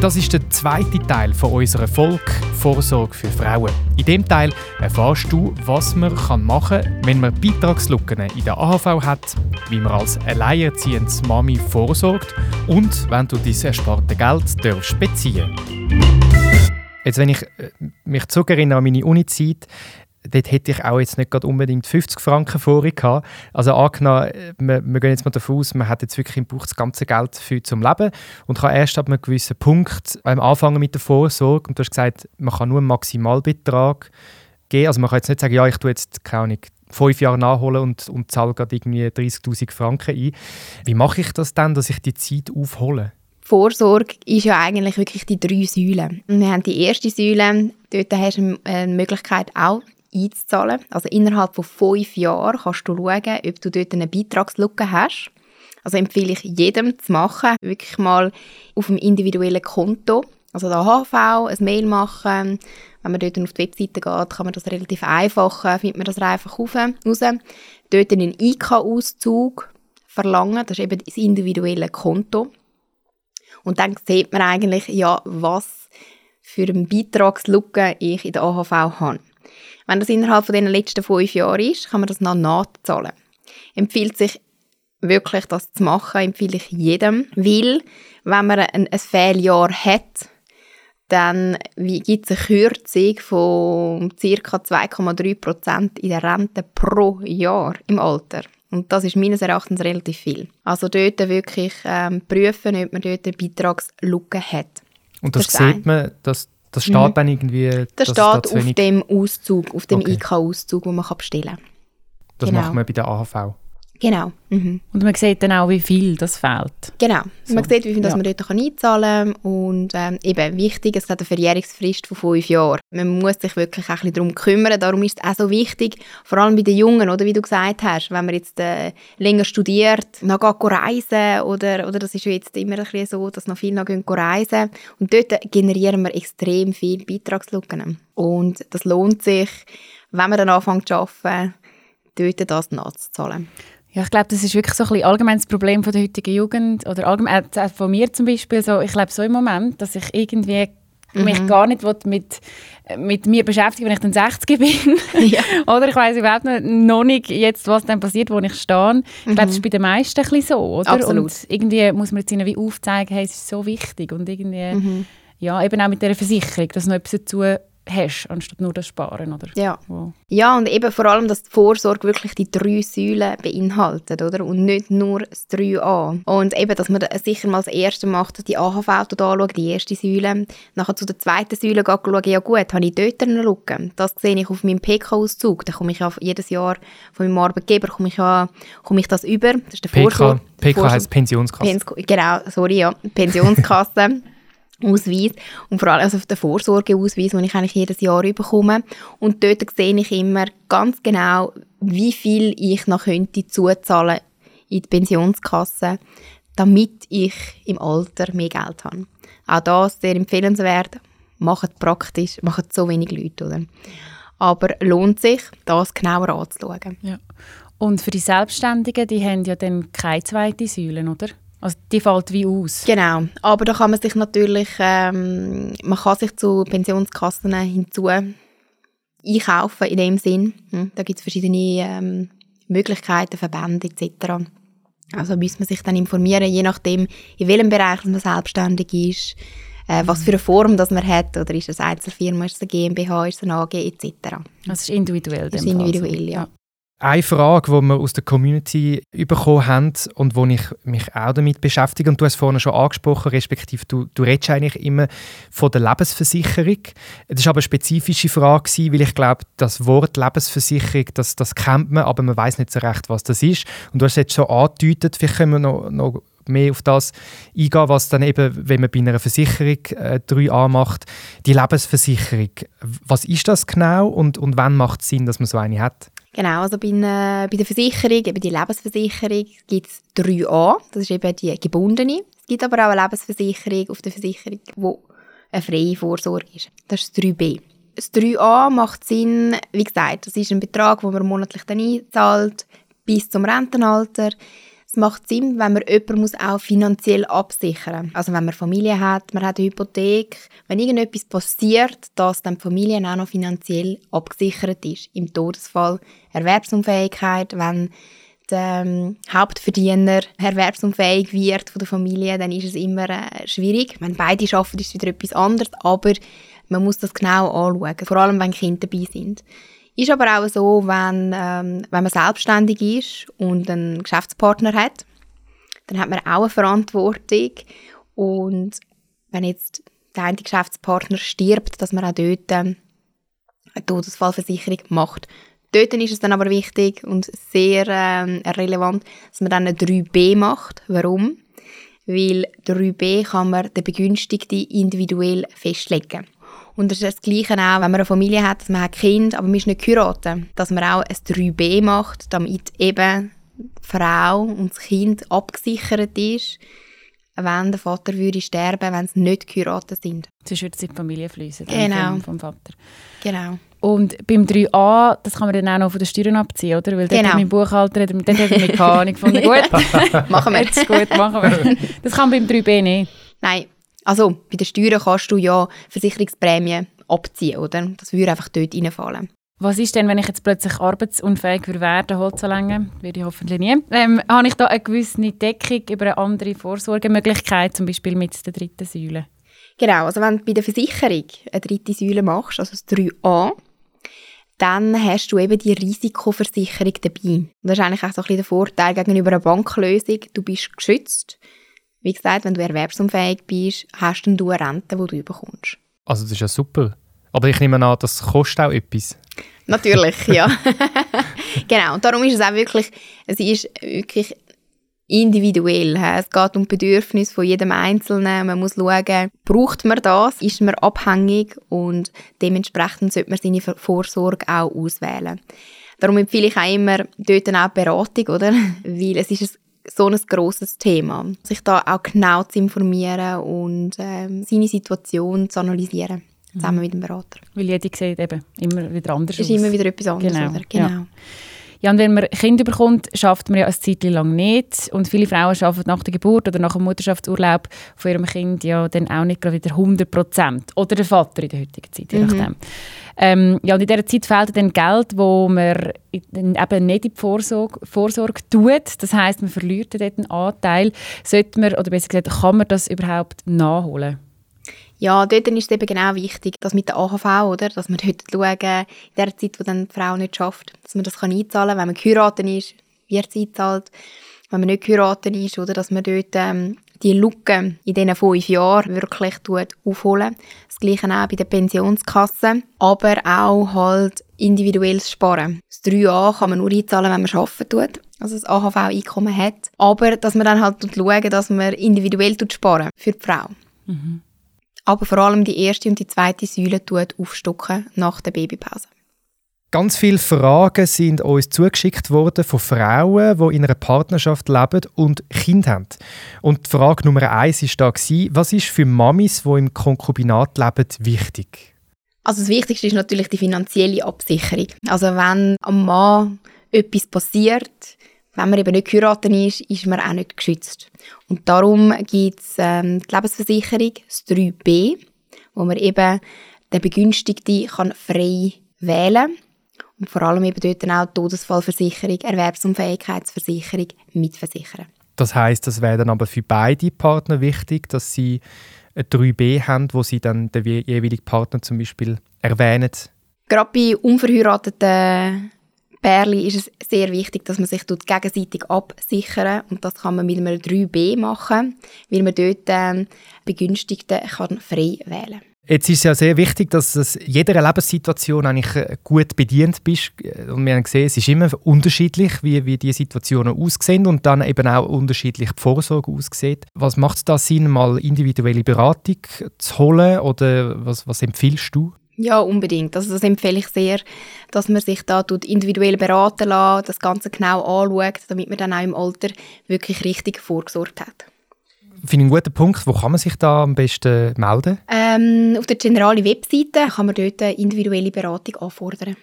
Das ist der zweite Teil von unserer Folge Vorsorge für Frauen. In dem Teil erfährst du, was man machen kann, wenn man Beitragslücken in der AHV hat, wie man als alleinerziehendes Mami vorsorgt und wenn du dein ersparte Geld darfst beziehen Jetzt, wenn ich äh, mich zurückerinnere an meine Uni-Zeit, dort hätte ich auch jetzt nicht unbedingt 50 Franken vorher gehabt. Also angenommen, wir, wir, gehen jetzt mal davon aus, man hat jetzt wirklich im Buch das ganze Geld für zum Leben und kann erst ab einem gewissen Punkt ähm, anfangen mit der Vorsorge. Und du hast gesagt, man kann nur einen Maximalbetrag geben. Also man kann jetzt nicht sagen, ja, ich tue jetzt, keine Ahnung, fünf Jahre nachholen und, und zahle gerade irgendwie 30'000 Franken ein. Wie mache ich das dann, dass ich die Zeit aufhole? Vorsorge ist ja eigentlich wirklich die drei Säulen. Wir haben die erste Säule, dort hast du eine Möglichkeit auch einzuzahlen. Also innerhalb von fünf Jahren kannst du schauen, ob du dort eine Beitragslücke hast. Also empfehle ich jedem zu machen, wirklich mal auf einem individuellen Konto, also der HV, ein Mail machen. Wenn man dort auf die Webseite geht, kann man das relativ einfach, äh, findet man das einfach raus. Dort einen IK-Auszug verlangen, das ist eben das individuelle Konto. Und dann sieht man eigentlich, ja, was für eine Beitragslücke ich in der AHV habe. Wenn das innerhalb von den letzten fünf Jahren ist, kann man das noch nachzahlen. Empfiehlt sich wirklich, das zu machen, empfehle ich jedem, weil wenn man ein, ein Fehljahr hat, dann gibt es eine Kürzung von ca. 2,3% in der Rente pro Jahr im Alter. Und das ist meines Erachtens relativ viel. Also dort wirklich ähm, prüfen, ob man dort eine Beitragslücke hat. Und das, das sieht man, dass das steht mhm. dann irgendwie... Das steht da auf dem Auszug, auf dem okay. IK-Auszug, den man bestellen kann. Das genau. macht man bei der AHV? Genau. Mhm. Und man sieht dann auch, wie viel das fehlt. Genau. So. Man sieht, wie viel ja. man dort einzahlen kann. Und ähm, eben wichtig, es hat eine Verjährungsfrist von fünf Jahren. Man muss sich wirklich ein bisschen darum kümmern. Darum ist es auch so wichtig, vor allem bei den Jungen, oder wie du gesagt hast, wenn man jetzt äh, länger studiert, noch geht reisen oder, oder das ist jetzt immer ein bisschen so, dass noch viele noch gehen reisen. Und dort generieren wir extrem viele Beitragslücken. Und das lohnt sich, wenn man dann anfängt zu arbeiten, dort das nachzuzahlen. Ja, ich glaube, das ist wirklich so ein bisschen allgemeines Problem von der heutigen Jugend oder allgemein äh, von mir zum Beispiel. So, ich glaube so im Moment, dass ich irgendwie mhm. mich gar nicht mit, mit mir beschäftigen, wenn ich dann 60 bin. Ja. oder ich weiß überhaupt noch nicht jetzt, was dann passiert, wo ich stehe. Ich glaube, das ist mhm. bei den meisten ein bisschen so, oder? Absolut. Und irgendwie muss man jetzt ihnen wie aufzeigen, hey, es ist so wichtig und irgendwie, mhm. ja, eben auch mit dieser Versicherung, dass noch etwas dazu hast, anstatt nur das Sparen, oder? Ja. Wow. Ja, und eben vor allem, dass die Vorsorge wirklich die drei Säulen beinhaltet, oder? Und nicht nur das 3a. Und eben, dass man sicher mal das erste macht, die AHV anschauen, die erste Säule. Nachher zu der zweiten Säule geht schauen, ja gut, habe ich dort eine Lücke? Das sehe ich auf meinem PK-Auszug. Da komme ich ja jedes Jahr von meinem Arbeitgeber, komme ich, ja, komme ich das über. Das ist der PK, Vorsorge. PK heisst Pensionskasse. Pens genau, sorry, ja. Pensionskasse. Ausweis und vor allem also den Vorsorgeausweis, den ich eigentlich jedes Jahr bekomme. Und dort sehe ich immer ganz genau, wie viel ich noch könnte zuzahlen in die Pensionskasse, damit ich im Alter mehr Geld habe. Auch das sehr empfehlenswert. Macht praktisch, macht so wenig Leute, oder? Aber lohnt sich, das genauer anzuschauen. Ja. Und für die Selbstständigen, die haben ja dann keine zweite Säule, oder? Also die fällt wie aus. Genau, aber da kann man sich natürlich, ähm, man kann sich zu Pensionskassen hinzu einkaufen in dem Sinn. Hm, da gibt es verschiedene ähm, Möglichkeiten, Verbände etc. Also muss man sich dann informieren, je nachdem, in welchem Bereich man selbstständig ist, äh, was für eine Form das man hat, oder ist es eine Einzelfirma, ist es eine GmbH, ist es eine AG etc. Das ist individuell. Das ist individuell, ja. Eine Frage, die wir aus der Community bekommen haben und wo ich mich auch damit beschäftige, und du hast vorhin schon angesprochen, respektive du, du redest eigentlich immer von der Lebensversicherung. Das war aber eine spezifische Frage, weil ich glaube, das Wort Lebensversicherung, das, das kennt man, aber man weiß nicht so recht, was das ist. Und du hast jetzt schon angedeutet, vielleicht können wir noch, noch mehr auf das eingehen, was dann eben, wenn man bei einer Versicherung äh, 3a macht, die Lebensversicherung. Was ist das genau und, und wann macht es Sinn, dass man so eine hat? Genau, also bei, äh, bei der Versicherung, eben die Lebensversicherung, gibt es 3a, das ist eben die gebundene. Es gibt aber auch eine Lebensversicherung auf der Versicherung, wo eine freie Vorsorge ist. Das ist das 3b. Das 3a macht Sinn, wie gesagt, das ist ein Betrag, den man monatlich dann einzahlt, bis zum Rentenalter. Es macht Sinn, wenn man jemanden auch finanziell absichern muss. Also wenn man Familie hat, man hat eine Hypothek, wenn irgendetwas passiert, dass dann die Familie auch noch finanziell abgesichert ist. Im Todesfall Erwerbsunfähigkeit, wenn der ähm, Hauptverdiener erwerbsunfähig wird von der Familie, dann ist es immer äh, schwierig. Wenn beide arbeiten, ist es wieder etwas anderes, aber man muss das genau anschauen, vor allem wenn Kinder dabei sind. Ist aber auch so, wenn, ähm, wenn man selbstständig ist und einen Geschäftspartner hat, dann hat man auch eine Verantwortung und wenn jetzt der eine Geschäftspartner stirbt, dass man auch dort ähm, eine Todesfallversicherung macht. Dort ist es dann aber wichtig und sehr ähm, relevant, dass man dann eine 3b macht. Warum? Weil 3b kann man den Begünstigten individuell festlegen. Und das ist das Gleiche auch, wenn man eine Familie hat, dass man hat Kind, aber man ist nicht geheiratet. Dass man auch ein 3b macht, damit eben die Frau und das Kind abgesichert ist, wenn der Vater würde sterben, wenn sie nicht geheiratet sind. Sonst würde es in die Familie fließen genau. vom, vom Vater. Genau. Und beim 3a, das kann man dann auch noch von den Steuern abziehen, oder? Weil genau. mein Buchhalter, dort hat er keine Ahnung gefunden. Gut, machen wir. Jetzt gut, machen wir. Das kann beim 3b nicht. Nein, also bei den Steuern kannst du ja Versicherungsprämien abziehen, oder? Das würde einfach dort reinfallen. Was ist denn, wenn ich jetzt plötzlich arbeitsunfähig würde werden, würde ich hoffentlich nie, ähm, habe ich da eine gewisse Deckung über eine andere Vorsorgemöglichkeit, zum Beispiel mit der dritten Säule? Genau, also wenn du bei der Versicherung eine dritte Säule machst, also das 3a, dann hast du eben die Risikoversicherung dabei. Und das ist eigentlich auch so ein bisschen der Vorteil gegenüber einer Banklösung. Du bist geschützt. Wie gesagt, wenn du erwerbsunfähig bist, hast du eine Rente, die du bekommst. Also das ist ja super. Aber ich nehme an, das kostet auch etwas. Natürlich, ja. genau, und darum ist es auch wirklich, es ist wirklich individuell. Es geht um die Bedürfnisse von jedem Einzelnen. Man muss schauen, braucht man das? Ist man abhängig? Und dementsprechend sollte man seine Vorsorge auch auswählen. Darum empfehle ich auch immer dort auch Beratung, oder? Weil es ist ein so ein grosses Thema. Sich da auch genau zu informieren und ähm, seine Situation zu analysieren, zusammen mhm. mit dem Berater. Weil jeder sieht eben immer wieder anders ist aus. Ist immer wieder etwas anderes, genau. Genau. Ja. Ja, und wenn man Kinder bekommt, schafft man ja eine Zeit lang nicht. Und viele Frauen arbeiten nach der Geburt oder nach dem Mutterschaftsurlaub von ihrem Kind ja dann auch nicht gerade wieder 100 Prozent. Oder der Vater in der heutigen Zeit, je nachdem. Mhm. Ähm, ja, und in dieser Zeit fehlt dann Geld, wo man eben nicht in die Vorsorge, Vorsorge tut. Das heißt, man verliert dort einen Anteil. Sollte man, oder besser gesagt, kann man das überhaupt nachholen? Ja, dort ist es eben genau wichtig, dass mit der AHV, oder, dass man dort schauen, in der Zeit, wo dann die Frau nicht schafft, dass man das kann einzahlen kann, wenn man geheiratet ist, wird es einzahlt. Wenn man nicht geheiratet ist, oder, dass man dort ähm, die Lücke in diesen fünf Jahren wirklich aufholen. Das Gleiche auch bei der Pensionskasse, aber auch halt individuelles Sparen. Das 3a kann man nur einzahlen, wenn man arbeiten tut, also das AHV-Einkommen hat. Aber dass man dann halt schauen, dass man individuell sparen für die Frau. Mhm aber vor allem die erste und die zweite Säule aufstocken nach der Babypause. Ganz viele Fragen sind uns zugeschickt worden von Frauen, die in einer Partnerschaft leben und Kinder haben. Und die Frage Nummer eins war da, was ist für Mamis, die im Konkubinat leben, wichtig? Also das Wichtigste ist natürlich die finanzielle Absicherung. Also wenn am Mann etwas passiert, wenn man eben nicht geheiratet ist, ist man auch nicht geschützt. Und darum gibt es ähm, die Lebensversicherung, das 3b, wo man eben den Begünstigten kann frei wählen kann. Und vor allem eben dort auch die Todesfallversicherung, Erwerbsunfähigkeitsversicherung mitversichern. Das heißt, das wäre dann aber für beide Partner wichtig, dass sie ein 3b haben, wo sie dann den jeweiligen Partner zum Beispiel erwähnen. Gerade bei unverheirateten Pärchen ist es sehr wichtig, dass man sich gegenseitig absichern und das kann man mit einem 3b machen, weil man dort ähm, Begünstigten kann frei wählen Jetzt ist es ja sehr wichtig, dass in jeder Lebenssituation eigentlich äh, gut bedient bist. Und wir haben gesehen, es ist immer unterschiedlich, wie, wie die Situationen aussehen und dann eben auch unterschiedlich die Vorsorge aussieht. Was macht es da Sinn, mal individuelle Beratung zu holen oder was, was empfiehlst du? Ja, unbedingt. Also das empfehle ich sehr, dass man sich da individuell beraten lässt, das Ganze genau anschaut, damit man dann auch im Alter wirklich richtig vorgesorgt hat. Finde ich einen guten Punkt. Wo kann man sich da am besten melden? Ähm, auf der generalen Webseite kann man dort eine individuelle Beratung anfordern.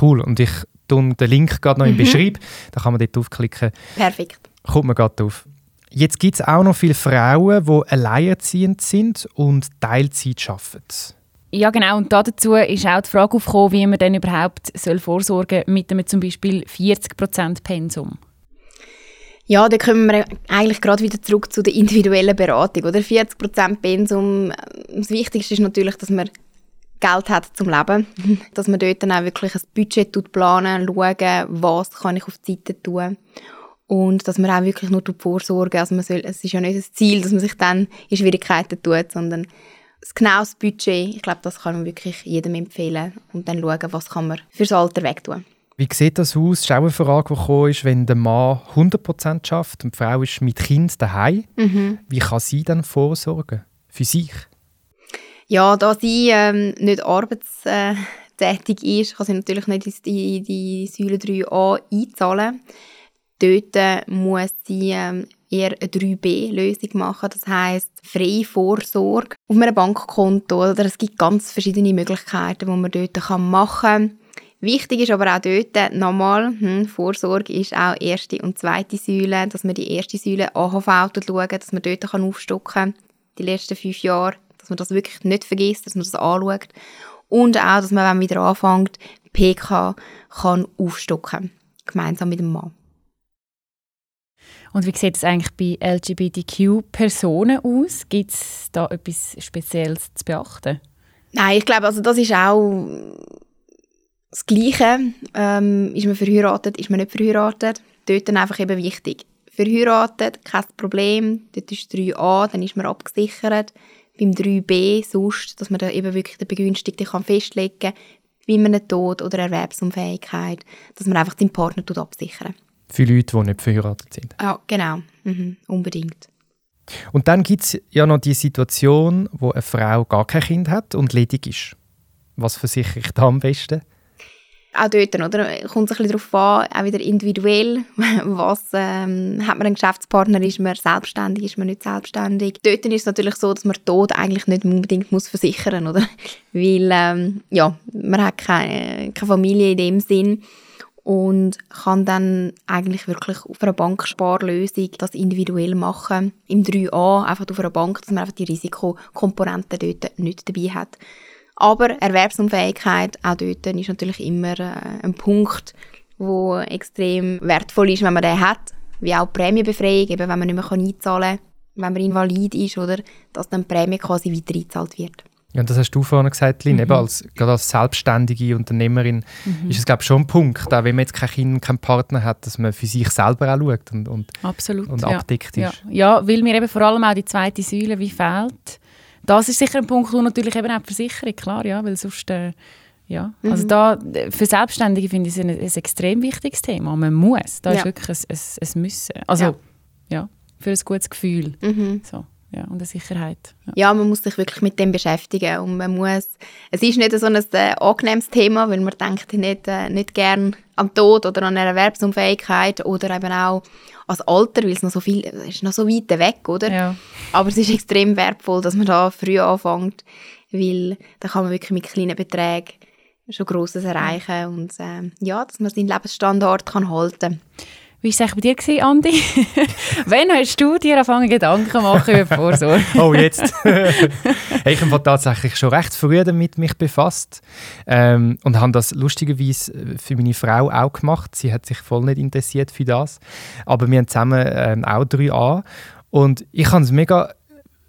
Cool. Und ich tue den Link gerade noch im mhm. Beschreib. Da kann man dort aufklicken. Perfekt. kommt mir gerade auf. Jetzt gibt es auch noch viele Frauen, die alleinerziehend sind und Teilzeit arbeiten. Ja, genau. Und dazu ist auch die Frage aufgekommen, wie man denn überhaupt soll vorsorgen soll mit einem zum Beispiel 40% Pensum. Ja, da kommen wir eigentlich gerade wieder zurück zu der individuellen Beratung. Oder 40% Pensum. Das Wichtigste ist natürlich, dass man Geld hat zum Leben. dass man dort dann auch wirklich ein Budget planen, schauen, was kann ich auf die Seite tun. Und dass man auch wirklich nur vorsorgen also man soll, Es ist ja nicht das Ziel, dass man sich dann in Schwierigkeiten tut, sondern das genaues Budget, ich glaube, das kann man wirklich jedem empfehlen. Und dann schauen, was kann man fürs Alter wegtun. Wie sieht das aus? Das ist auch eine Frage, die gekommen ist, wenn der Mann 100% schafft und die Frau ist mit Kind daheim. Mhm. Wie kann sie dann vorsorgen? Für sich? Ja, da sie ähm, nicht arbeitstätig ist, kann sie natürlich nicht die, die Säule 3a einzahlen. Dort muss sie ähm, eher eine 3b-Lösung machen. Das heißt freie Vorsorge auf einem Bankkonto. Oder es gibt ganz verschiedene Möglichkeiten, die man dort machen kann. Wichtig ist aber auch dort nochmal, hm, Vorsorge ist auch erste und zweite Säule, dass man die erste Säule AHV schauen, dass man dort kann aufstocken kann, die letzten fünf Jahre, dass man das wirklich nicht vergisst, dass man das anschaut. Und auch, dass man, wenn man wieder anfängt, PK kann aufstocken, gemeinsam mit dem Mann. Und wie sieht es eigentlich bei LGBTQ-Personen aus? Gibt es da etwas Spezielles zu beachten? Nein, ich glaube, also das ist auch das Gleiche. Ähm, ist man verheiratet, ist man nicht verheiratet? Dort dann einfach eben wichtig. Verheiratet, kein Problem. Dort ist 3a, dann ist man abgesichert. Beim 3b sonst, dass man da eben wirklich den Begünstigten kann festlegen kann, bei einem Tod oder Erwerbsunfähigkeit, dass man einfach den Partner absichern Für Leute, die nicht verheiratet sind. Ja, genau. Mhm, unbedingt. Und dann gibt es ja noch die Situation, wo eine Frau gar kein Kind hat und ledig ist. Was versichere ich da am besten? Auch dort, oder? Kommt es ein bisschen darauf an, auch wieder individuell, was ähm, hat man einen Geschäftspartner, ist man selbstständig, ist man nicht selbstständig. Dort ist es natürlich so, dass man Tod eigentlich nicht unbedingt muss versichern muss? Weil, ähm, ja, man hat keine, keine Familie in dem Sinn und kann dann eigentlich wirklich auf einer Banksparlösung das individuell machen. Im 3a einfach auf einer Bank, dass man einfach die Risikokomponenten dort nicht dabei hat. Aber Erwerbsunfähigkeit, auch dort ist natürlich immer äh, ein Punkt, wo extrem wertvoll ist, wenn man den hat. Wie auch die Prämienbefreiung, eben wenn man nicht mehr einzahlen kann, wenn man invalid ist, oder, dass dann die Prämie quasi weiter eingezahlt wird. Ja, das hast du vorhin gesagt, Lynn, mhm. eben als, gerade als selbstständige Unternehmerin mhm. ist es, glaube ich, schon ein Punkt, auch wenn man jetzt kein Kind, keinen Partner hat, dass man für sich selber auch schaut und, und, Absolut, und ja. abdeckt ist. Ja. ja, weil mir eben vor allem auch die zweite Säule wie fehlt das ist sicher ein Punkt, und natürlich eben auch die Versicherung, klar, ja, weil sonst, äh, ja, mhm. also da, für Selbstständige finde ich es ein, ein, extrem wichtiges Thema. Man muss, da ja. ist wirklich ein, ein, ein Müssen. Also, ja. ja. für ein gutes Gefühl. Mhm. So ja, und eine Sicherheit. Ja. ja. man muss sich wirklich mit dem beschäftigen und man muss, es ist nicht so ein äh, angenehmes Thema, weil man denkt nicht, äh, nicht gern am Tod oder an einer Erwerbsunfähigkeit oder eben auch als Alter, weil es noch so viel, ist noch so weit weg, oder? Ja. Aber es ist extrem wertvoll, dass man da früh anfängt, weil da kann man wirklich mit kleinen Beträgen schon Grosses erreichen und äh, ja, dass man seinen Lebensstandard kann halten kann. Wie war es bei dir, Andi? Wann hast du dir angefangen, Gedanken machen über Vorsorge? oh, jetzt. ich habe tatsächlich schon recht früh damit mich befasst ähm, und habe das lustigerweise für meine Frau auch gemacht. Sie hat sich voll nicht interessiert für das. Aber wir haben zusammen ähm, auch drei an und ich habe es mega,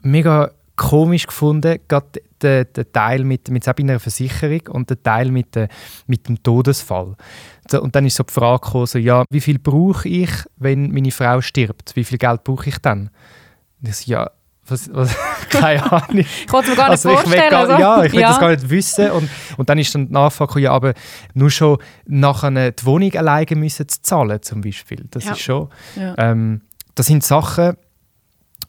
mega komisch gefunden, gerade den, den Teil mit, mit einer Versicherung und den Teil mit, de, mit dem Todesfall. Und dann ist so die Frage gekommen, so, ja, wie viel brauche ich, wenn meine Frau stirbt? Wie viel Geld brauche ich dann? Und ich so, ja, was, was, keine Ahnung. ich wollte mir gar nicht also vorstellen. Gar, also. Ja, ich will ja. das gar nicht wissen. Und, und dann ist dann die Nachfrage, ja, aber nur schon nachher die Wohnung alleine müssen zu zahlen, zum Beispiel. Das ja. ist schon... Ja. Ähm, das sind Sachen,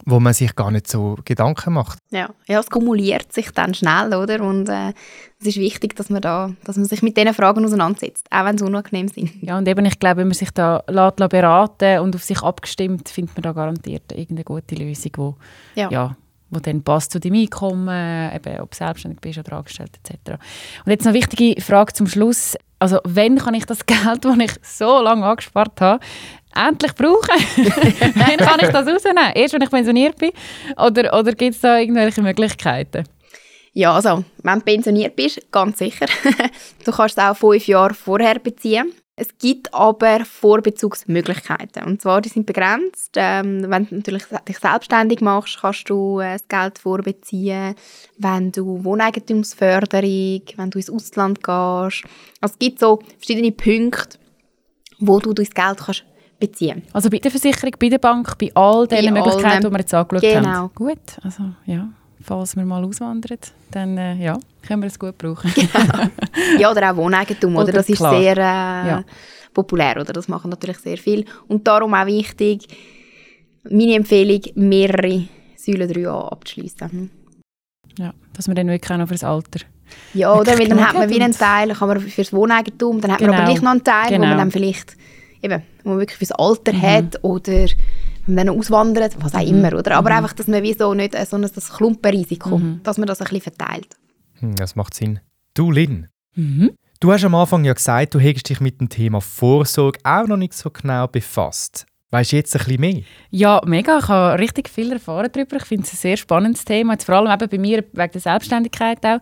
wo man sich gar nicht so Gedanken macht. Ja, ja es kumuliert sich dann schnell, oder? Und äh, es ist wichtig, dass man, da, dass man sich mit diesen Fragen auseinandersetzt, auch wenn sie unangenehm sind. Ja, und eben, ich glaube, wenn man sich da lässt, beraten und auf sich abgestimmt, findet man da garantiert irgendeine gute Lösung, wo, ja. ja wo dann passt zu deinem Einkommen, eben, ob du selbstständig bist oder angestellt etc. Und jetzt noch eine wichtige Frage zum Schluss. Also, wann kann ich das Geld, das ich so lange angespart habe, endlich brauchen? Wann kann ich das rausnehmen? Erst, wenn ich pensioniert bin? Oder, oder gibt es da irgendwelche Möglichkeiten? Ja, also, wenn du pensioniert bist, ganz sicher. du kannst es auch fünf Jahre vorher beziehen. Es gibt aber Vorbezugsmöglichkeiten. Und zwar, die sind begrenzt. Ähm, wenn du natürlich dich selbstständig machst, kannst du äh, das Geld vorbeziehen. Wenn du Wohneigentumsförderung, wenn du ins Ausland gehst. Also es gibt so verschiedene Punkte, wo du das Geld kannst beziehen. Also bei der Versicherung, bei der Bank, bei all diesen bei Möglichkeiten, die wir jetzt angeschaut genau. haben. Genau. Gut, also ja falls wir mal auswandern, dann äh, ja, können wir es gut brauchen. Genau. Ja, oder auch Wohneigentum, oder? oder das klar. ist sehr äh, ja. populär, oder? Das machen natürlich sehr viel. Und darum auch wichtig, meine Empfehlung, mehrere Säule 3a abzuschließen. Hm. Ja, dass man dann wirklich auch noch fürs Alter ja, oder? Weil dann hat man wie einen Teil, kann man fürs Wohneigentum, dann hat genau. man aber genau. gleich noch einen Teil, genau. wo man dann vielleicht eben, wo man wirklich fürs Alter mhm. hat oder wenn man dann auswandert, was auch mhm. immer, oder? Aber mhm. einfach, dass man wie so nicht so ein das Klumpenrisiko, mhm. dass man das ein bisschen verteilt. Hm, das macht Sinn. Du, Lynn, mhm. du hast am Anfang ja gesagt, du hättest dich mit dem Thema Vorsorge auch noch nicht so genau befasst. Weißt du jetzt ein bisschen mehr? Ja, mega. Ich habe richtig viel erfahren darüber. Ich finde es ein sehr spannendes Thema. Jetzt vor allem eben bei mir wegen der Selbstständigkeit auch.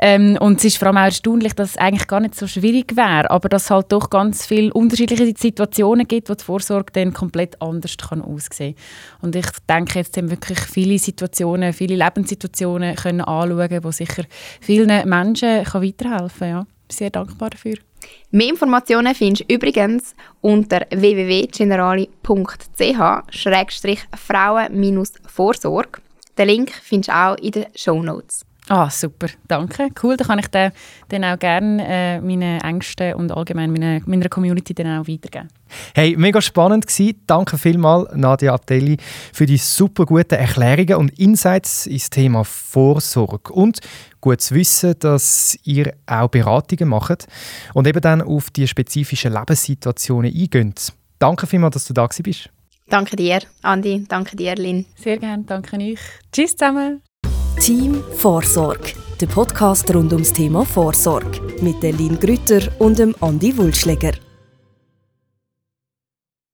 Ähm, und es ist vor allem auch erstaunlich, dass es eigentlich gar nicht so schwierig wäre, aber dass es halt doch ganz viele unterschiedliche Situationen gibt, wo die Vorsorge dann komplett anders kann aussehen kann. Und ich denke jetzt haben wirklich viele Situationen, viele Lebenssituationen können anschauen, die sicher vielen Menschen kann weiterhelfen kann. Ja. Sehr dankbar dafür. Mehr Informationen findest du übrigens unter www.generali.ch-frauen-vorsorge. Den Link findest du auch in den Show Notes. Ah, super, danke. Cool, dann kann ich den, dann auch gerne äh, meinen Ängsten und allgemein meine, meiner Community dann auch weitergeben. Hey, mega spannend gewesen. Danke vielmals, Nadia Abdelli, für die super guten Erklärungen und Insights ins Thema Vorsorge. Und gut zu wissen, dass ihr auch Beratungen macht und eben dann auf die spezifischen Lebenssituationen eingeht. Danke vielmals, dass du da bist. Danke dir, Andi. Danke dir, Lynn. Sehr gerne, danke euch. Tschüss zusammen. Team Vorsorge, der Podcast rund ums Thema Vorsorge mit der Lynn Grütter und dem Andi Wulschläger.